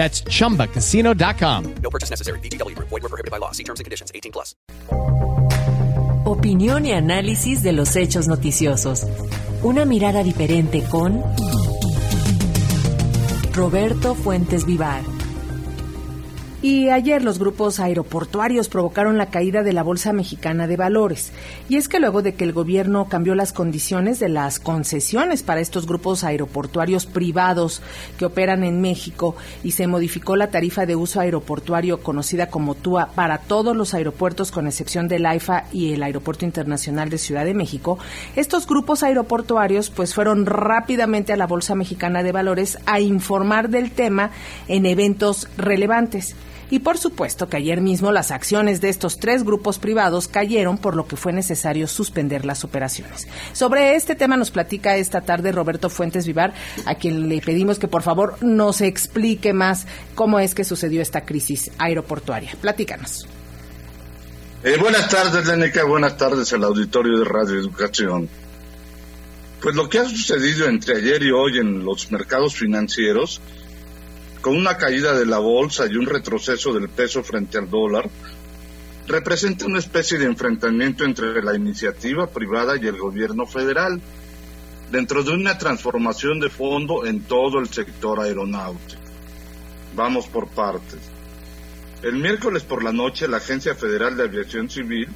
That's chumbacasino.com. No purchase necessary. VGW Group. Void were prohibited by law. See terms and conditions. 18 plus. Opinión y análisis de los hechos noticiosos. Una mirada diferente con Roberto Fuentes Vivar. Y ayer los grupos aeroportuarios provocaron la caída de la Bolsa Mexicana de Valores. Y es que luego de que el gobierno cambió las condiciones de las concesiones para estos grupos aeroportuarios privados que operan en México y se modificó la tarifa de uso aeroportuario conocida como TUA para todos los aeropuertos con excepción del AIFA y el Aeropuerto Internacional de Ciudad de México, estos grupos aeroportuarios pues fueron rápidamente a la Bolsa Mexicana de Valores a informar del tema en eventos relevantes. Y por supuesto que ayer mismo las acciones de estos tres grupos privados cayeron, por lo que fue necesario suspender las operaciones. Sobre este tema nos platica esta tarde Roberto Fuentes Vivar, a quien le pedimos que por favor nos explique más cómo es que sucedió esta crisis aeroportuaria. Platícanos. Eh, buenas tardes, Leneca. Buenas tardes al auditorio de Radio Educación. Pues lo que ha sucedido entre ayer y hoy en los mercados financieros con una caída de la bolsa y un retroceso del peso frente al dólar, representa una especie de enfrentamiento entre la iniciativa privada y el gobierno federal, dentro de una transformación de fondo en todo el sector aeronáutico. Vamos por partes. El miércoles por la noche la Agencia Federal de Aviación Civil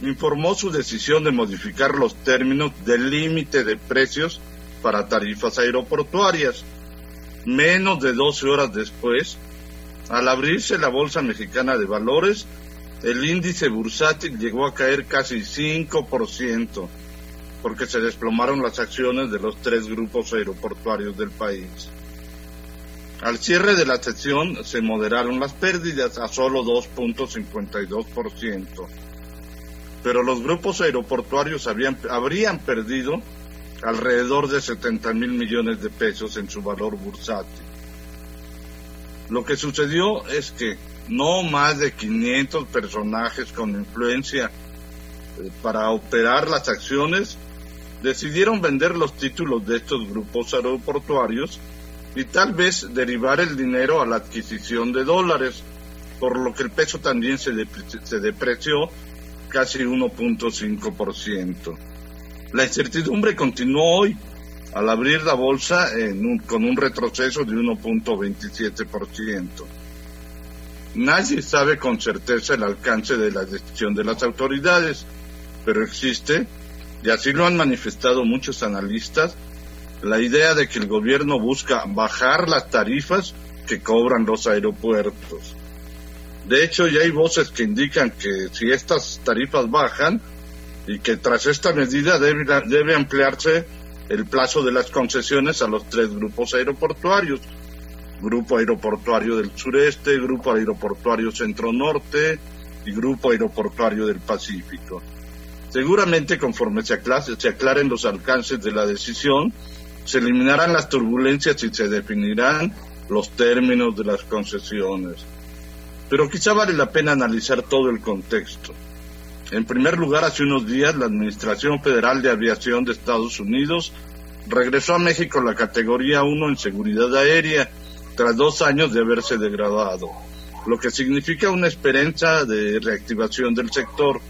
informó su decisión de modificar los términos del límite de precios para tarifas aeroportuarias, menos de 12 horas después, al abrirse la Bolsa Mexicana de Valores, el índice bursátil llegó a caer casi 5%, porque se desplomaron las acciones de los tres grupos aeroportuarios del país. Al cierre de la sesión se moderaron las pérdidas a solo 2.52%, pero los grupos aeroportuarios habían, habrían perdido alrededor de 70 mil millones de pesos en su valor bursátil. Lo que sucedió es que no más de 500 personajes con influencia eh, para operar las acciones decidieron vender los títulos de estos grupos aeroportuarios y tal vez derivar el dinero a la adquisición de dólares, por lo que el peso también se, depreció casi 1.5%. La incertidumbre continuó hoy al abrir la bolsa con un retroceso de 1.27%. Nadie sabe con certeza el alcance de la decisión de las autoridades, pero existe, y así lo han manifestado muchos analistas, la idea de que el gobierno busca bajar las tarifas que cobran los aeropuertos. De hecho, ya hay voces que indican que si estas tarifas bajan, y que tras esta medida debe, debe ampliarse el plazo de las concesiones a los tres grupos aeroportuarios. Grupo Aeroportuario del Sureste, Grupo Aeroportuario Centro Norte y Grupo Aeroportuario del Pacífico. Seguramente conforme se, se aclaren los alcances de la decisión, se eliminarán las turbulencias y se definirán los términos de las concesiones. Pero quizá vale la pena analizar todo el contexto. En primer lugar, hace unos días la Administración Federal de Aviación de Estados Unidos regresó a México la categoría 1 en seguridad aérea tras dos años de haberse degradado, lo que significa una esperanza de reactivación del sector.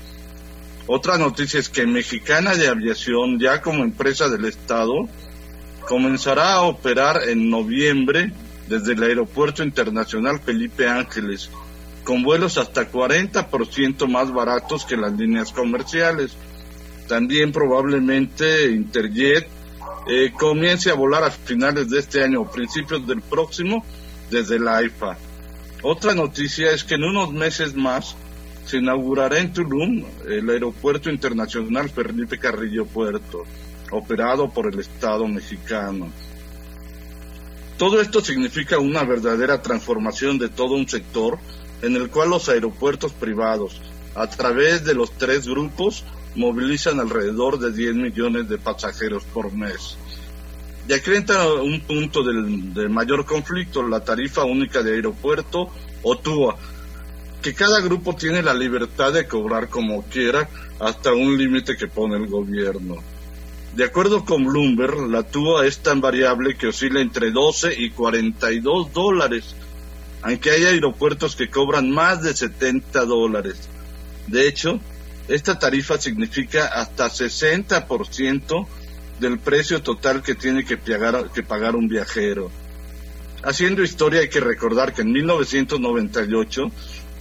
Otra noticia es que Mexicana de Aviación, ya como empresa del Estado, comenzará a operar en noviembre desde el Aeropuerto Internacional Felipe Ángeles, con vuelos hasta 40% más baratos que las líneas comerciales. También probablemente Interjet eh, comience a volar a finales de este año o principios del próximo desde la AIFA. Otra noticia es que en unos meses más se inaugurará en Tulum el Aeropuerto Internacional Felipe Carrillo Puerto, operado por el Estado mexicano. Todo esto significa una verdadera transformación de todo un sector en el cual los aeropuertos privados, a través de los tres grupos, movilizan alrededor de 10 millones de pasajeros por mes. Y aquí entra un punto del, de mayor conflicto, la tarifa única de aeropuerto o TUA, que cada grupo tiene la libertad de cobrar como quiera hasta un límite que pone el gobierno. De acuerdo con Bloomberg, la TUA es tan variable que oscila entre 12 y 42 dólares, aunque hay aeropuertos que cobran más de 70 dólares. De hecho, esta tarifa significa hasta 60% del precio total que tiene que pagar, un viajero. Haciendo historia hay que recordar que en 1998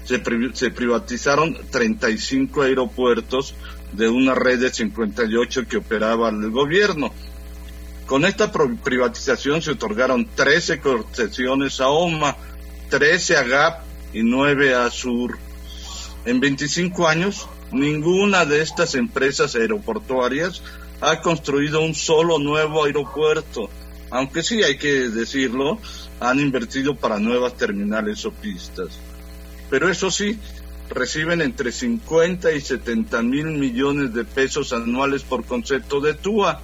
se, se privatizaron 35 aeropuertos de una red de 58 que operaba el gobierno. Con esta privatización se otorgaron 13 concesiones a OMA, 13 a GAP y 9 a SUR. En 25 años, ninguna de estas empresas aeroportuarias ha construido un solo nuevo aeropuerto, aunque sí hay que decirlo, han invertido para nuevas terminales o pistas. Pero eso sí, reciben entre 50 y 70 mil millones de pesos anuales por concepto de TUA,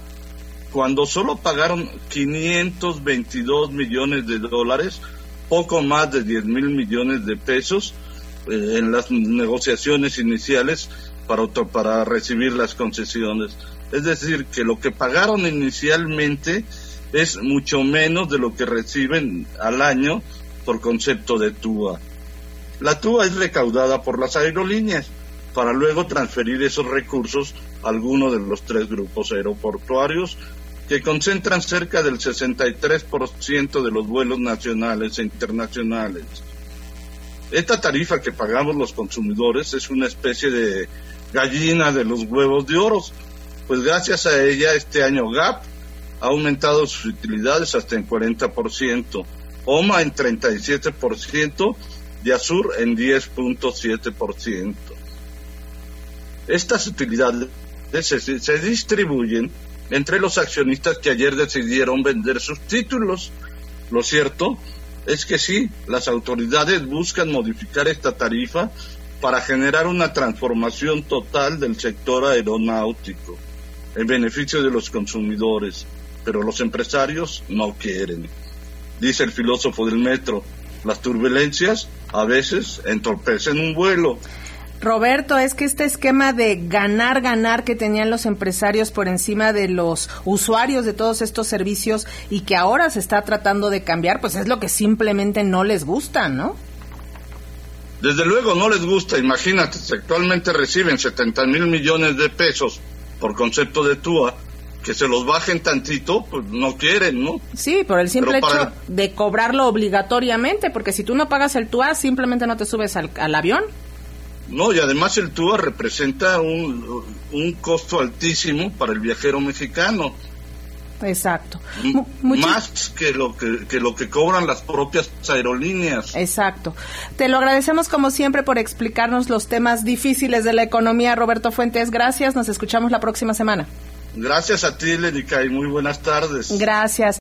cuando solo pagaron 522 millones de dólares, poco más de 10 mil millones de pesos eh, en las negociaciones iniciales para, para recibir las concesiones. Es decir, que lo que pagaron inicialmente es mucho menos de lo que reciben al año por concepto de TUA. La TUA es recaudada por las aerolíneas para luego transferir esos recursos a alguno de los tres grupos aeroportuarios que concentran cerca del 63% de los vuelos nacionales e internacionales. Esta tarifa que pagamos los consumidores es una especie de gallina de los huevos de oro, pues gracias a ella este año GAP ha aumentado sus utilidades hasta en 40%, OMA en 37% y Azur en 10.7%. Estas utilidades se, se distribuyen entre los accionistas que ayer decidieron vender sus títulos. Lo cierto es que sí, las autoridades buscan modificar esta tarifa para generar una transformación total del sector aeronáutico en beneficio de los consumidores, pero los empresarios no quieren. Dice el filósofo del metro, las turbulencias a veces entorpecen un vuelo. Roberto, es que este esquema de ganar, ganar que tenían los empresarios por encima de los usuarios de todos estos servicios y que ahora se está tratando de cambiar, pues es lo que simplemente no les gusta, ¿no? Desde luego no les gusta, imagínate, si actualmente reciben 70 mil millones de pesos por concepto de TUA, que se los bajen tantito, pues no quieren, ¿no? Sí, por el simple hecho de cobrarlo obligatoriamente, porque si tú no pagas el TUA, simplemente no te subes al, al avión. No, y además el TUA representa un, un costo altísimo para el viajero mexicano. Exacto. Más que lo que, que, lo que cobran las propias aerolíneas. Exacto. Te lo agradecemos como siempre por explicarnos los temas difíciles de la economía, Roberto Fuentes. Gracias. Nos escuchamos la próxima semana. Gracias a ti, Lenica, y muy buenas tardes. Gracias.